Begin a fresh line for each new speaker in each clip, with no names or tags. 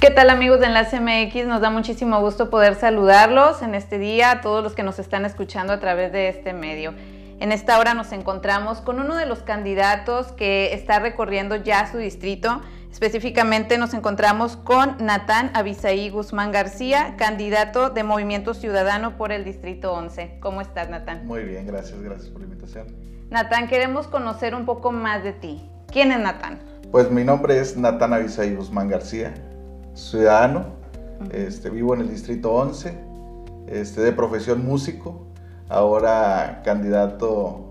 ¿Qué tal amigos de Enlace MX? Nos da muchísimo gusto poder saludarlos en este día, a todos los que nos están escuchando a través de este medio. En esta hora nos encontramos con uno de los candidatos que está recorriendo ya su distrito. Específicamente nos encontramos con Natán Abisaí Guzmán García, candidato de Movimiento Ciudadano por el Distrito 11. ¿Cómo estás, Natán?
Muy bien, gracias, gracias por la invitación.
Natán, queremos conocer un poco más de ti. ¿Quién es Natán?
Pues mi nombre es Natán Abisaí Guzmán García, ciudadano, este, vivo en el Distrito 11, este, de profesión músico, ahora candidato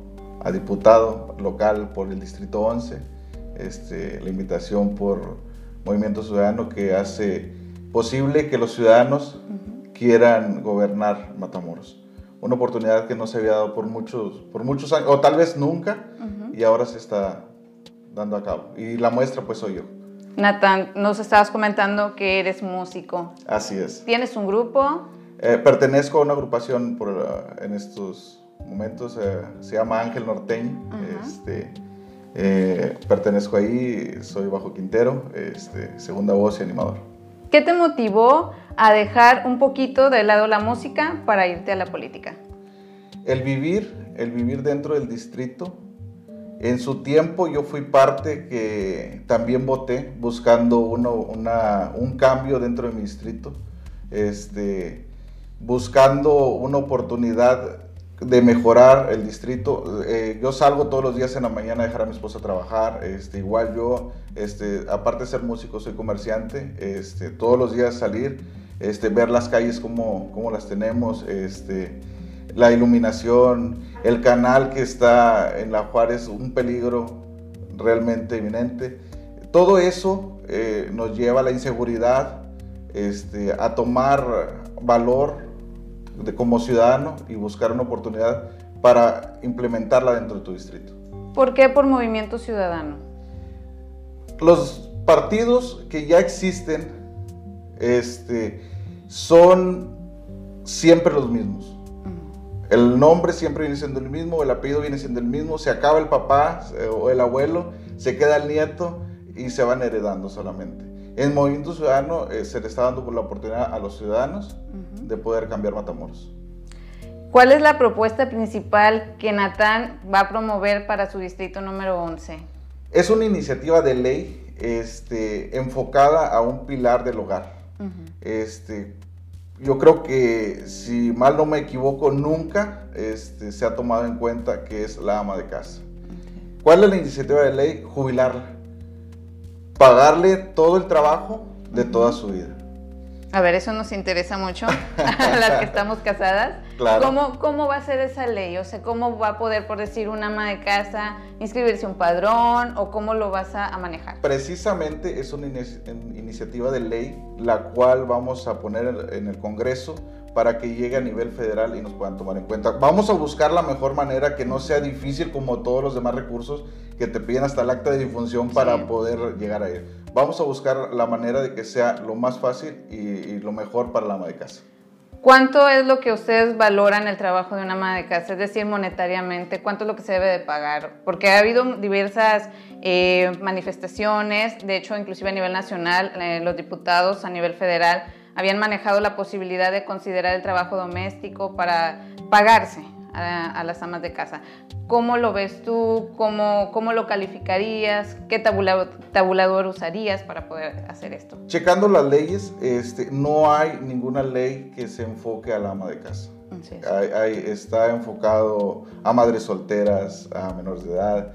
a diputado local por el Distrito 11, este, la invitación por Movimiento Ciudadano que hace posible que los ciudadanos quieran gobernar Matamoros. Una oportunidad que no se había dado por muchos, por muchos años, o tal vez nunca, y ahora se está dando a cabo. Y la muestra pues soy yo.
Natán, nos estabas comentando que eres músico.
Así es.
¿Tienes un grupo?
Eh, pertenezco a una agrupación por, uh, en estos momentos, eh, se llama Ángel Norteño. Este, eh, pertenezco ahí, soy bajo Quintero, este, segunda voz y animador.
¿Qué te motivó a dejar un poquito de lado la música para irte a la política?
El vivir, el vivir dentro del distrito. En su tiempo yo fui parte que también voté buscando uno, una, un cambio dentro de mi distrito, este, buscando una oportunidad de mejorar el distrito. Eh, yo salgo todos los días en la mañana a dejar a mi esposa trabajar. Este, igual yo, este, aparte de ser músico, soy comerciante. Este, todos los días salir, este, ver las calles como, como las tenemos, este, la iluminación, el canal que está en La Juárez, un peligro realmente inminente. Todo eso eh, nos lleva a la inseguridad, este, a tomar valor de, como ciudadano y buscar una oportunidad para implementarla dentro de tu distrito.
¿Por qué por Movimiento Ciudadano?
Los partidos que ya existen este, son siempre los mismos. El nombre siempre viene siendo el mismo, el apellido viene siendo el mismo, se acaba el papá o el abuelo, se queda el nieto y se van heredando solamente. En Movimiento Ciudadano eh, se le está dando la oportunidad a los ciudadanos de poder cambiar Matamoros.
¿Cuál es la propuesta principal que Natán va a promover para su distrito número 11?
Es una iniciativa de ley este, enfocada a un pilar del hogar. este, yo creo que, si mal no me equivoco, nunca este, se ha tomado en cuenta que es la ama de casa. ¿Cuál es la iniciativa de ley? Jubilarla pagarle todo el trabajo de toda su vida.
A ver, eso nos interesa mucho a las que estamos casadas.
Claro.
¿Cómo, ¿Cómo va a ser esa ley? O sea, ¿cómo va a poder, por decir, una ama de casa inscribirse un padrón o cómo lo vas a, a manejar?
Precisamente es una iniciativa de ley la cual vamos a poner en el Congreso para que llegue a nivel federal y nos puedan tomar en cuenta. Vamos a buscar la mejor manera que no sea difícil como todos los demás recursos que te piden hasta el acta de difunción para poder llegar a él. Vamos a buscar la manera de que sea lo más fácil y, lo mejor para la ama de casa.
¿Cuánto es lo que ustedes valoran el trabajo de una ama de casa? Es decir, monetariamente, ¿cuánto es lo que se debe de pagar? Porque ha habido diversas eh, manifestaciones, de hecho, inclusive a nivel nacional, eh, los diputados a nivel federal habían manejado la posibilidad de considerar el trabajo doméstico para pagarse a, las amas de casa. ¿Cómo lo ves tú? ¿Cómo, cómo lo calificarías? ¿Qué tabulador, tabulador, usarías para poder hacer esto?
Checando las leyes, este, no hay ninguna ley que se enfoque a la ama de casa. está enfocado a madres solteras, a menores de edad,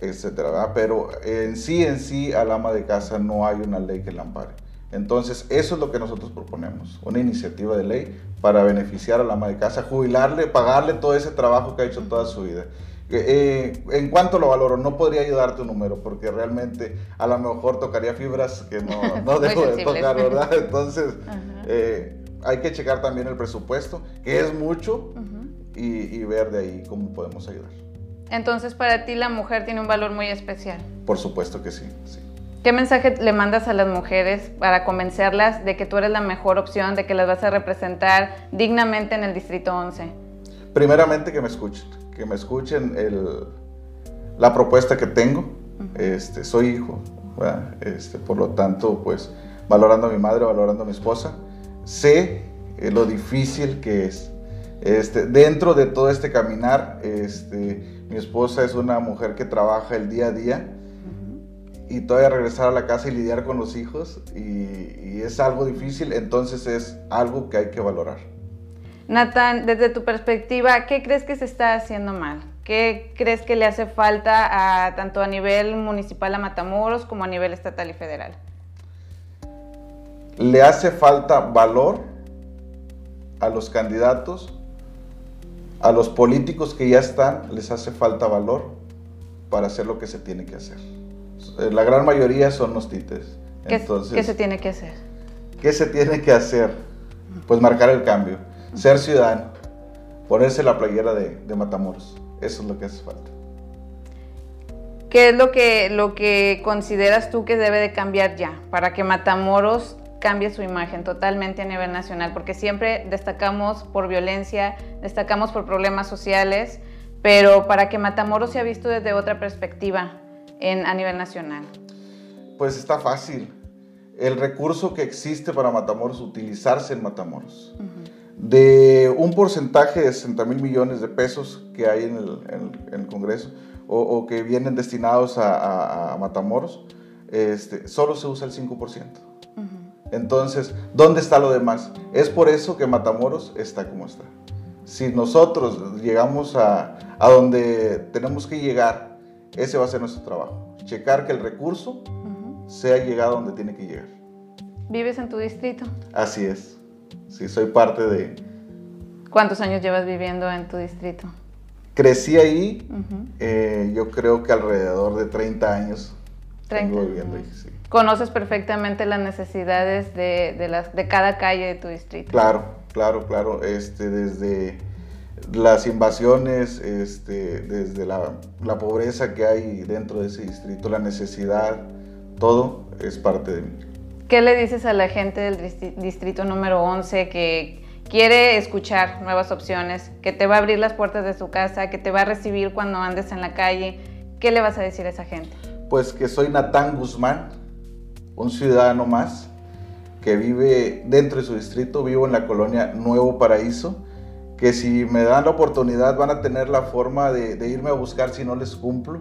etcétera, Pero en sí, en sí, al ama de casa no hay una ley que la ampare. Entonces, eso es lo que nosotros proponemos, una iniciativa de ley para beneficiar a la ama de casa, jubilarle, pagarle todo ese trabajo que ha hecho toda su vida. Eh, en cuanto lo valoro, no podría ayudarte un número, porque realmente a lo mejor tocaría fibras que no, no dejo de tocar, ¿verdad? Entonces, eh, hay que checar también el presupuesto, que es mucho, y, y ver de ahí cómo podemos ayudar.
Entonces, para ti la mujer tiene un valor muy especial.
Por supuesto que sí, sí.
¿Qué mensaje le mandas a las mujeres para convencerlas de que tú eres la mejor opción, de que las vas a representar dignamente en el Distrito 11?
Primeramente que me escuchen, que me escuchen la propuesta que tengo. este, soy hijo, este, por lo tanto, pues valorando a mi madre, valorando a mi esposa. Sé eh, lo difícil que es. Este, dentro de todo este caminar, este, mi esposa es una mujer que trabaja el día a día y todavía regresar a la casa y lidiar con los hijos y, es algo difícil, entonces es algo que hay que valorar.
Nathan, desde tu perspectiva, ¿qué crees que se está haciendo mal? ¿Qué crees que le hace falta a, tanto a nivel municipal a Matamoros como a nivel estatal y federal?
Le hace falta valor a los candidatos, a los políticos que ya están, les hace falta valor para hacer lo que se tiene que hacer. Eh, la gran mayoría son los títeres.
¿Qué, ¿Qué se tiene que hacer?
¿Qué se tiene que hacer? Pues marcar el cambio, ser ciudadano, ponerse la playera de, de Matamoros. Eso es lo que hace falta.
¿Qué es lo que, lo que consideras tú que debe de cambiar ya para que Matamoros cambie su imagen totalmente a nivel nacional? Porque siempre destacamos por violencia, destacamos por problemas sociales, pero para que Matamoros sea visto desde otra perspectiva, en, a nivel nacional?
Pues está fácil. El recurso que existe para Matamoros, utilizarse en Matamoros. De un porcentaje de 60 mil millones de pesos que hay en el, Congreso o, que vienen destinados a, Matamoros, este, solo se usa el 5%. Entonces, ¿dónde está lo demás? Es por eso que Matamoros está como está. Si nosotros llegamos a, a donde tenemos que llegar ese va a ser nuestro trabajo. Checar que el recurso sea llegado donde tiene que llegar.
¿Vives en tu distrito?
Así es. Sí, soy parte de...
¿Cuántos años llevas viviendo en tu distrito?
Crecí ahí, eh, yo creo que alrededor de 30 años 30. viviendo ahí.
¿Conoces perfectamente las necesidades de, las, de cada calle de tu distrito?
Claro, claro, claro. Este, desde las invasiones, este, desde la, pobreza que hay dentro de ese distrito, la necesidad, todo es parte de mí.
¿Qué le dices a la gente del distrito número 11 que quiere escuchar nuevas opciones, que te va a abrir las puertas de su casa, que te va a recibir cuando andes en la calle? ¿Qué le vas a decir a esa gente?
Pues que soy Natán Guzmán, un ciudadano más que vive dentro de su distrito, vivo en la colonia Nuevo Paraíso que si me dan la oportunidad van a tener la forma de, irme a buscar si no les cumplo,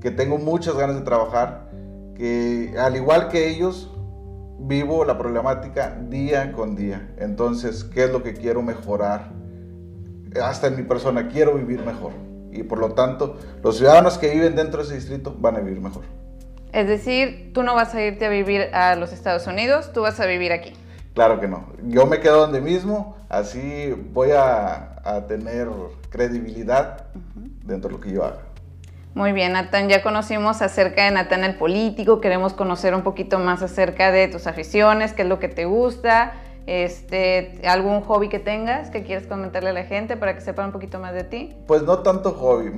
que tengo muchas ganas de trabajar, que al igual que ellos vivo la problemática día con día. Entonces, ¿qué es lo que quiero mejorar? Hasta en mi persona, quiero vivir mejor. Y por lo tanto, los ciudadanos que viven dentro de ese distrito van a vivir mejor.
Es decir, tú no vas a irte a vivir a los Estados Unidos, tú vas a vivir aquí.
Claro que no. Yo me quedo donde mismo, así voy a, tener credibilidad dentro de lo que yo haga.
Muy bien, Natán, ya conocimos acerca de Natán el político, queremos conocer un poquito más acerca de tus aficiones, qué es lo que te gusta, este, algún hobby que tengas que quieras comentarle a la gente para que sepan un poquito más de ti.
Pues no tanto hobby,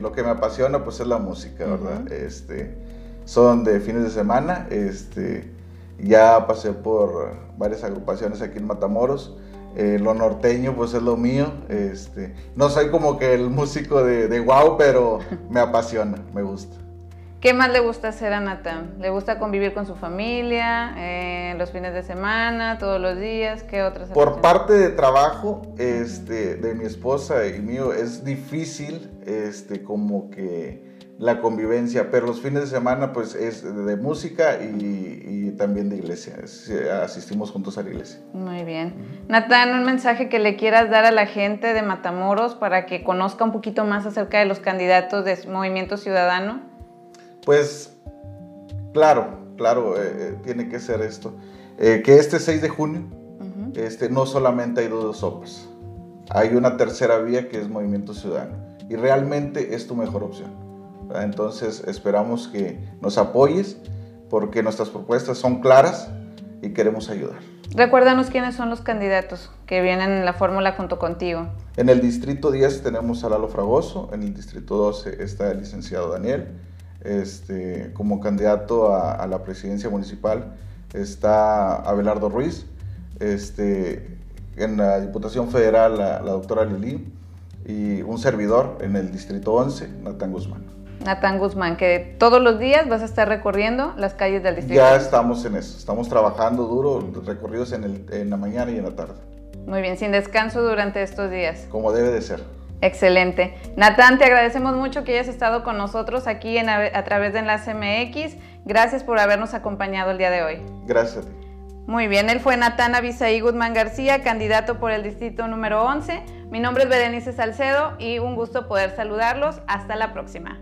lo que me apasiona pues es la música, ¿verdad? este, son de fines de semana, este, ya pasé por varias agrupaciones aquí en Matamoros. Eh, lo norteño pues es lo mío. Este, no soy como que el músico de, de wow, pero me apasiona, me gusta.
¿Qué más le gusta hacer a Natán? ¿Le gusta convivir con su familia, eh, los fines de semana, todos los días? ¿Qué otras?
Por parte de trabajo este, de mi esposa y mío es difícil este, como que la convivencia, pero los fines de semana pues es de música y, también de iglesia, asistimos juntos a la iglesia.
Muy bien. Natán, un mensaje que le quieras dar a la gente de Matamoros para que conozca un poquito más acerca de los candidatos de Movimiento Ciudadano.
Pues claro, claro, eh, eh, tiene que ser esto. Eh, que este 6 de junio este, no solamente hay dos sopas, hay una tercera vía que es Movimiento Ciudadano y realmente es tu mejor opción. Entonces esperamos que nos apoyes porque nuestras propuestas son claras y queremos ayudar.
Recuérdanos quiénes son los candidatos que vienen en la fórmula junto contigo.
En el distrito 10 tenemos a Lalo Fragoso, en el distrito 12 está el licenciado Daniel. Este, como candidato a, la presidencia municipal está Abelardo Ruiz. Este, en la Diputación Federal la, la doctora Lili y un servidor en el distrito 11, Natán Guzmán.
Natán Guzmán, que todos los días vas a estar recorriendo las calles del distrito.
Ya estamos en eso, estamos trabajando duro, recorridos en, el, en la mañana y en la tarde.
Muy bien, sin descanso durante estos días.
Como debe de ser.
Excelente. Natán, te agradecemos mucho que hayas estado con nosotros aquí en, a, través de Enlace MX. Gracias por habernos acompañado el día de hoy.
Gracias a ti.
Muy bien, él fue Natán Abisaí Guzmán García, candidato por el distrito número 11. Mi nombre es Berenice Salcedo y un gusto poder saludarlos. Hasta la próxima.